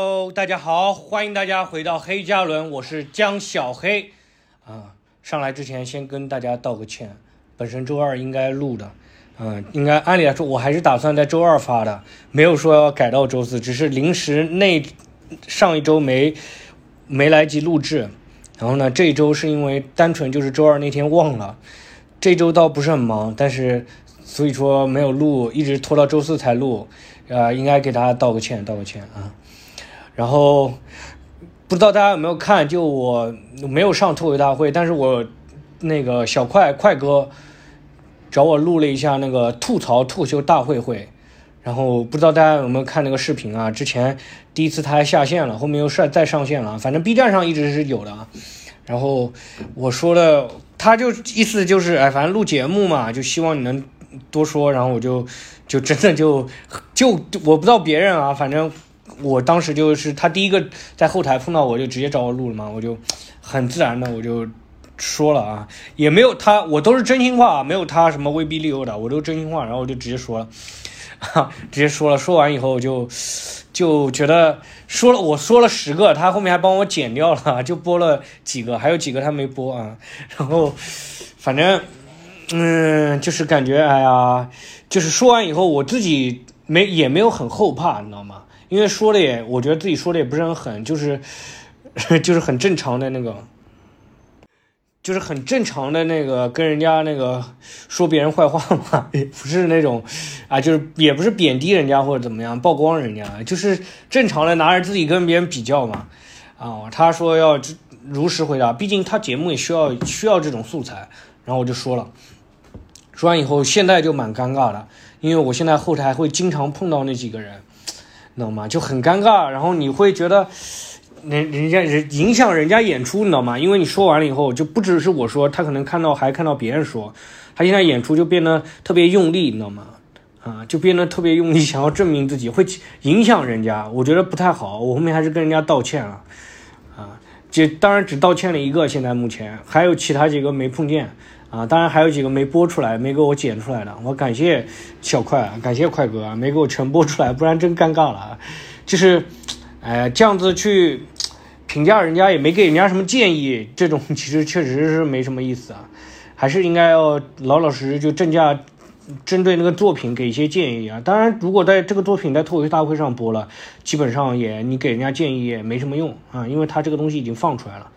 哦大家好，欢迎大家回到黑加仑，我是江小黑。啊，上来之前先跟大家道个歉，本身周二应该录的，嗯，应该按理来说我还是打算在周二发的，没有说要改到周四，只是临时那上一周没没来及录制，然后呢，这一周是因为单纯就是周二那天忘了，这周倒不是很忙，但是所以说没有录，一直拖到周四才录，呃，应该给大家道个歉，道个歉啊。然后不知道大家有没有看，就我没有上脱口大会，但是我那个小快快哥找我录了一下那个吐槽脱口秀大会会，然后不知道大家有没有看那个视频啊？之前第一次他还下线了，后面又上再上线了，反正 B 站上一直是有的啊。然后我说的，他就意思就是哎，反正录节目嘛，就希望你能多说。然后我就就真的就就我不知道别人啊，反正。我当时就是他第一个在后台碰到我就直接找我录了嘛，我就很自然的我就说了啊，也没有他，我都是真心话，没有他什么威逼利诱的，我都真心话，然后我就直接说了，哈，直接说了，说完以后就就觉得说了，我说了十个，他后面还帮我剪掉了，就播了几个，还有几个他没播啊，然后反正嗯，就是感觉哎呀，就是说完以后我自己没也没有很后怕，你知道吗？因为说的也，我觉得自己说的也不是很狠，就是，就是很正常的那个，就是很正常的那个跟人家那个说别人坏话嘛，也不是那种啊，就是也不是贬低人家或者怎么样，曝光人家，就是正常的拿着自己跟别人比较嘛。啊，他说要如实回答，毕竟他节目也需要需要这种素材。然后我就说了，说完以后，现在就蛮尴尬的，因为我现在后台会经常碰到那几个人。知道吗？就很尴尬，然后你会觉得，人人家人影响人家演出，你知道吗？因为你说完了以后，就不只是我说，他可能看到还看到别人说，他现在演出就变得特别用力，你知道吗？啊，就变得特别用力，想要证明自己，会影响人家，我觉得不太好。我后面还是跟人家道歉了，啊，这当然只道歉了一个，现在目前还有其他几个没碰见。啊，当然还有几个没播出来，没给我剪出来的。我感谢小快，感谢快哥啊，没给我全播出来，不然真尴尬了啊。就是，哎，这样子去评价人家，也没给人家什么建议，这种 其实确实是没什么意思啊。还是应该要老老实实就正价，针对那个作品给一些建议啊。当然，如果在这个作品在脱口秀大会上播了，基本上也你给人家建议也没什么用啊，因为他这个东西已经放出来了。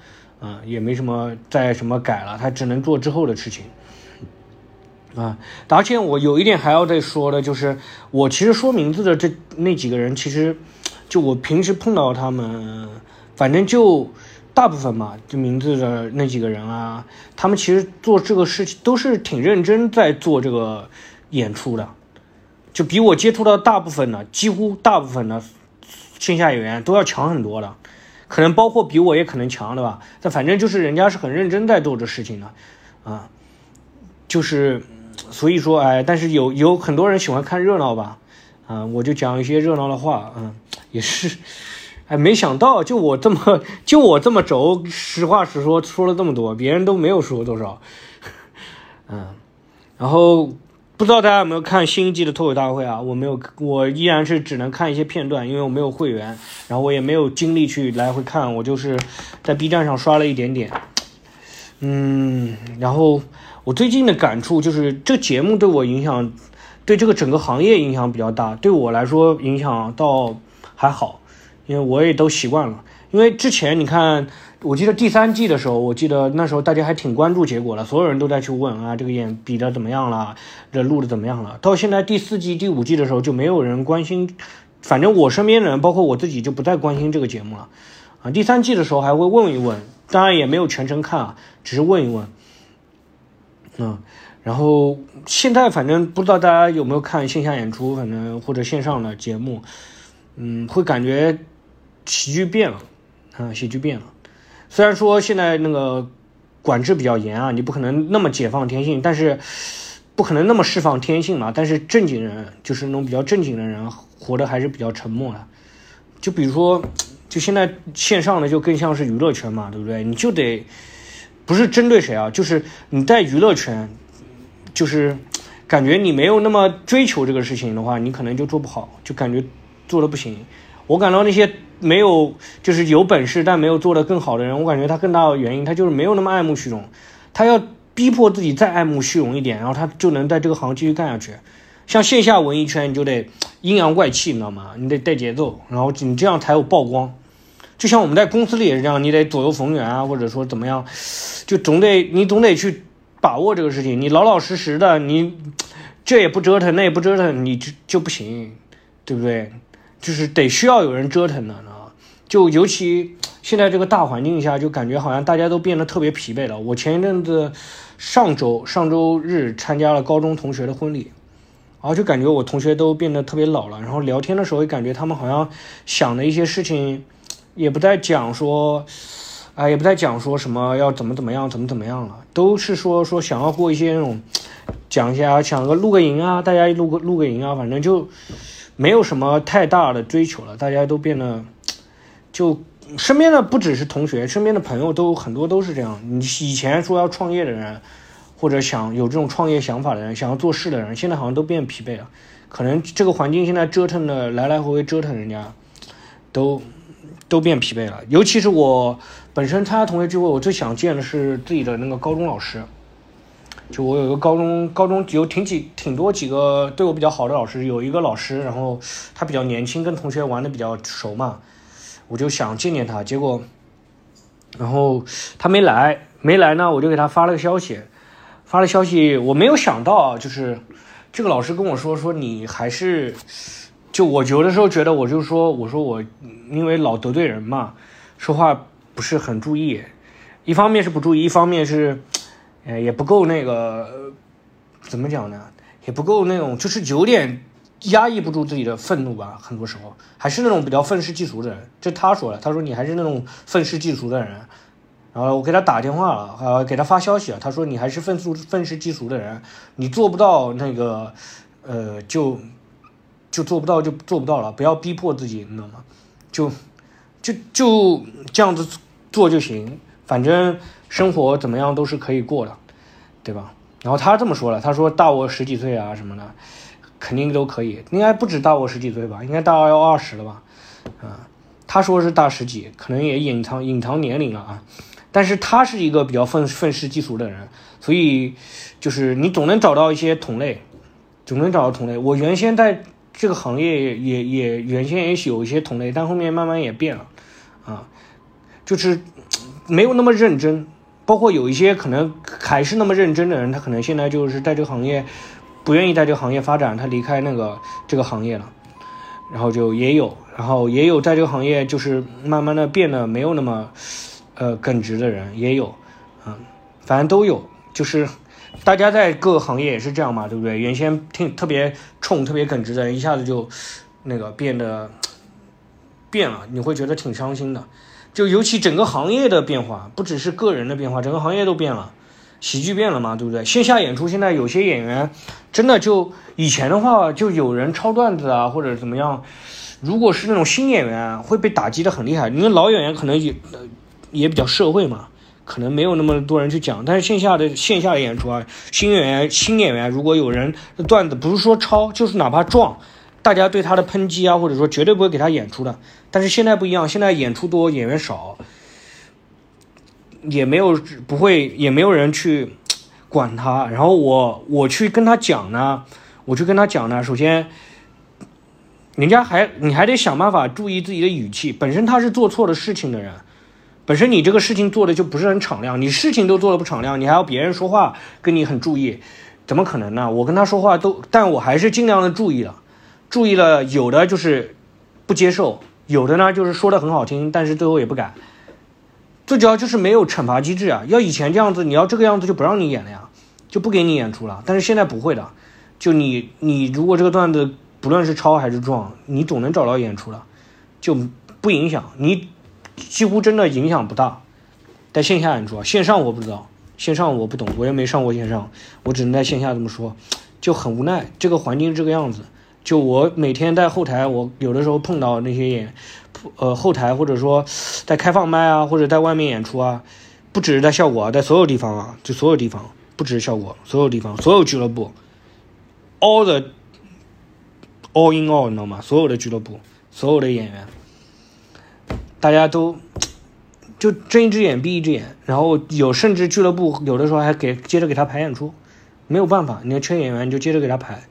啊，也没什么再什么改了，他只能做之后的事情。啊，而且我有一点还要再说的，就是我其实说名字的这那几个人，其实就我平时碰到他们，反正就大部分嘛，就名字的那几个人啊，他们其实做这个事情都是挺认真在做这个演出的，就比我接触到大部分的，几乎大部分的线下演员都要强很多的。可能包括比我也可能强对吧，但反正就是人家是很认真在做这事情的，啊，就是所以说哎，但是有有很多人喜欢看热闹吧，啊，我就讲一些热闹的话，嗯，也是，哎，没想到就我这么就我这么轴，实话实说说了这么多，别人都没有说多少，嗯，然后。不知道大家有没有看新一季的脱口大会啊？我没有，我依然是只能看一些片段，因为我没有会员，然后我也没有精力去来回看，我就是在 B 站上刷了一点点。嗯，然后我最近的感触就是这节目对我影响，对这个整个行业影响比较大，对我来说影响倒还好，因为我也都习惯了。因为之前你看。我记得第三季的时候，我记得那时候大家还挺关注结果的，所有人都在去问啊，这个演比的怎么样了，这录的怎么样了。到现在第四季、第五季的时候，就没有人关心，反正我身边的人，包括我自己，就不再关心这个节目了。啊，第三季的时候还会问一问，当然也没有全程看啊，只是问一问。嗯，然后现在反正不知道大家有没有看线下演出，反正或者线上的节目，嗯，会感觉喜剧变了，啊，喜剧变了。虽然说现在那个管制比较严啊，你不可能那么解放天性，但是不可能那么释放天性嘛。但是正经人，就是那种比较正经的人，活得还是比较沉默的。就比如说，就现在线上的就更像是娱乐圈嘛，对不对？你就得不是针对谁啊，就是你在娱乐圈，就是感觉你没有那么追求这个事情的话，你可能就做不好，就感觉做的不行。我感到那些没有就是有本事但没有做得更好的人，我感觉他更大的原因，他就是没有那么爱慕虚荣，他要逼迫自己再爱慕虚荣一点，然后他就能在这个行继续干下去。像线下文艺圈，你就得阴阳怪气，你知道吗？你得带节奏，然后你这样才有曝光。就像我们在公司里也是这样，你得左右逢源啊，或者说怎么样，就总得你总得去把握这个事情。你老老实实的，你这也不折腾，那也不折腾，你就就不行，对不对？就是得需要有人折腾的呢。就尤其现在这个大环境下，就感觉好像大家都变得特别疲惫了。我前一阵子上周上周日参加了高中同学的婚礼。然后就感觉我同学都变得特别老了，然后聊天的时候也感觉他们好像想的一些事情，也不再讲说，啊，也不再讲说什么要怎么怎么样，怎么怎么样了，都是说说想要过一些那种，讲一下想个露个营啊，大家录个露个营啊，反正就没有什么太大的追求了，大家都变得，就身边的不只是同学，身边的朋友都很多都是这样。你以前说要创业的人。或者想有这种创业想法的人，想要做事的人，现在好像都变疲惫了。可能这个环境现在折腾的来来回回折腾，人家都都变疲惫了。尤其是我本身参加同学聚会，我最想见的是自己的那个高中老师。就我有一个高中，高中有挺几挺多几个对我比较好的老师，有一个老师，然后他比较年轻，跟同学玩的比较熟嘛，我就想见见他。结果，然后他没来，没来呢，我就给他发了个消息。发了消息，我没有想到啊，就是这个老师跟我说说你还是，就我有的时候觉得我就说我说我因为老得罪人嘛，说话不是很注意，一方面是不注意，一方面是，呃也不够那个怎么讲呢，也不够那种就是有点压抑不住自己的愤怒吧，很多时候还是那种比较愤世嫉俗的人，这他说了，他说你还是那种愤世嫉俗的人。然后我给他打电话了，呃，给他发消息了。他说：“你还是愤世愤世嫉俗的人，你做不到那个，呃，就就做不到就做不到了，不要逼迫自己，你知道吗？就就就这样子做就行，反正生活怎么样都是可以过的，对吧？”然后他这么说了，他说：“大我十几岁啊什么的，肯定都可以，应该不止大我十几岁吧？应该大要二十了吧？啊，他说是大十几，可能也隐藏隐藏年龄了啊。”但是他是一个比较愤愤世嫉俗的人，所以就是你总能找到一些同类，总能找到同类。我原先在这个行业也也原先也有一些同类，但后面慢慢也变了，啊，就是没有那么认真。包括有一些可能还是那么认真的人，他可能现在就是在这个行业不愿意在这个行业发展，他离开那个这个行业了，然后就也有，然后也有在这个行业就是慢慢的变得没有那么。呃，耿直的人也有，嗯，反正都有，就是大家在各个行业也是这样嘛，对不对？原先挺特别冲、特别耿直的人，一下子就那个变得变了，你会觉得挺伤心的。就尤其整个行业的变化，不只是个人的变化，整个行业都变了，喜剧变了嘛，对不对？线下演出现在有些演员真的就以前的话，就有人抄段子啊，或者怎么样，如果是那种新演员，会被打击的很厉害，因为老演员可能也。也比较社会嘛，可能没有那么多人去讲。但是线下的线下的演出啊，新演员新演员，如果有人段子不是说抄，就是哪怕撞，大家对他的抨击啊，或者说绝对不会给他演出的。但是现在不一样，现在演出多，演员少，也没有不会，也没有人去管他。然后我我去跟他讲呢，我去跟他讲呢，首先，人家还你还得想办法注意自己的语气。本身他是做错了事情的人。本身你这个事情做的就不是很敞亮，你事情都做的不敞亮，你还要别人说话跟你很注意，怎么可能呢？我跟他说话都，但我还是尽量的注意了，注意了，有的就是不接受，有的呢就是说的很好听，但是最后也不改。最主要就是没有惩罚机制啊！要以前这样子，你要这个样子就不让你演了呀，就不给你演出了。但是现在不会的，就你你如果这个段子不论是抄还是撞，你总能找到演出了，就不影响你。几乎真的影响不大，在线下演出，啊线上我不知道，线上我不懂，我也没上过线上，我只能在线下这么说，就很无奈，这个环境这个样子。就我每天在后台，我有的时候碰到那些演，呃，后台或者说在开放麦啊，或者在外面演出啊，不只是在效果啊，在所有地方啊，就所有地方，不只是效果，所有地方，所有俱乐部，all the all in all，你知道吗？所有的俱乐部。所有的演员，大家都就睁一只眼闭一只眼，然后有甚至俱乐部有的时候还给接着给他排演出，没有办法，你要缺演员你就接着给他排，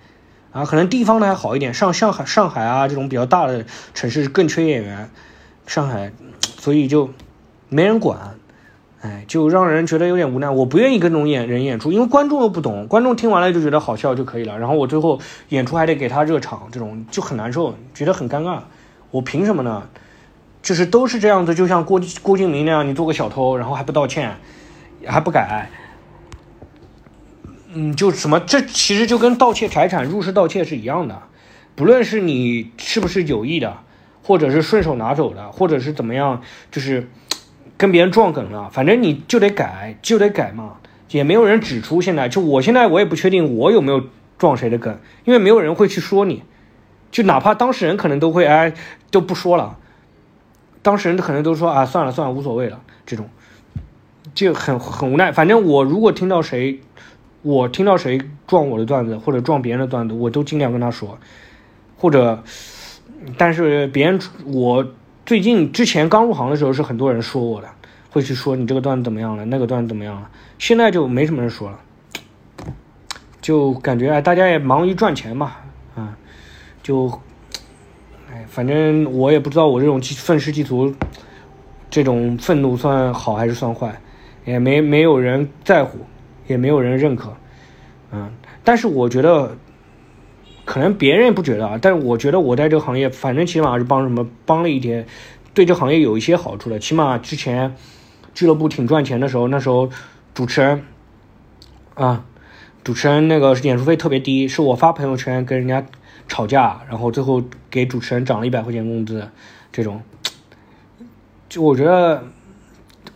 啊，可能地方的还好一点，上上海上海啊这种比较大的城市更缺演员，上海，所以就没人管。哎，就让人觉得有点无奈。我不愿意跟这种演人演出，因为观众又不懂，观众听完了就觉得好笑就可以了。然后我最后演出还得给他热场，这种就很难受，觉得很尴尬。我凭什么呢？就是都是这样子，就像郭郭敬明那样，你做个小偷，然后还不道歉，还不改，嗯，就什么这其实就跟盗窃财产、入室盗窃是一样的。不论是你是不是有意的，或者是顺手拿走的，或者是怎么样，就是。跟别人撞梗了，反正你就得改，就得改嘛，也没有人指出。现在就我现在我也不确定我有没有撞谁的梗，因为没有人会去说你，就哪怕当事人可能都会哎都不说了，当事人可能都说啊算了算了无所谓了，这种就很很无奈。反正我如果听到谁，我听到谁撞我的段子或者撞别人的段子，我都尽量跟他说，或者但是别人我。最近之前刚入行的时候是很多人说我的，会去说你这个段子怎么样了，那个段子怎么样了。现在就没什么人说了，就感觉啊，大家也忙于赚钱嘛，啊，就，哎，反正我也不知道我这种愤世嫉俗，这种愤怒算好还是算坏，也没没有人在乎，也没有人认可，嗯，但是我觉得。可能别人不觉得啊，但是我觉得我在这个行业，反正起码是帮什么帮了一点，对这行业有一些好处的。起码之前俱乐部挺赚钱的时候，那时候主持人啊，主持人那个演出费特别低，是我发朋友圈跟人家吵架，然后最后给主持人涨了一百块钱工资，这种，就我觉得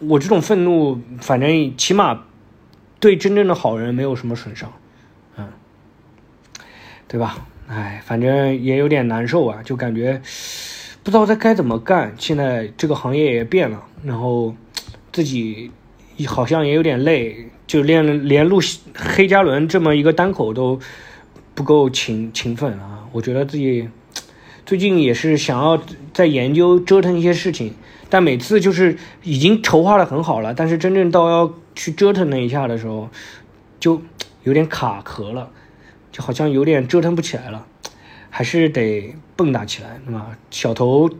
我这种愤怒，反正起码对真正的好人没有什么损伤。嗯对吧？哎，反正也有点难受啊，就感觉不知道该怎么干。现在这个行业也变了，然后自己好像也有点累，就连连录黑加仑这么一个单口都不够勤勤奋啊。我觉得自己最近也是想要在研究折腾一些事情，但每次就是已经筹划的很好了，但是真正到要去折腾那一下的时候，就有点卡壳了。就好像有点折腾不起来了，还是得蹦跶起来，那么小头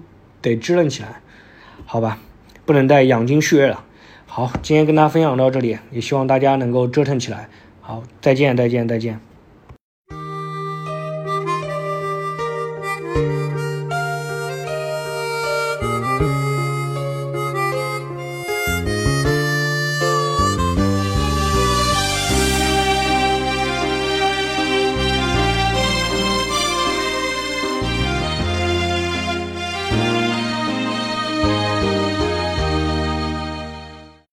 得支棱起来，好吧，不能再养精蓄锐了。好，今天跟大家分享到这里，也希望大家能够折腾起来。好，再见，再见，再见。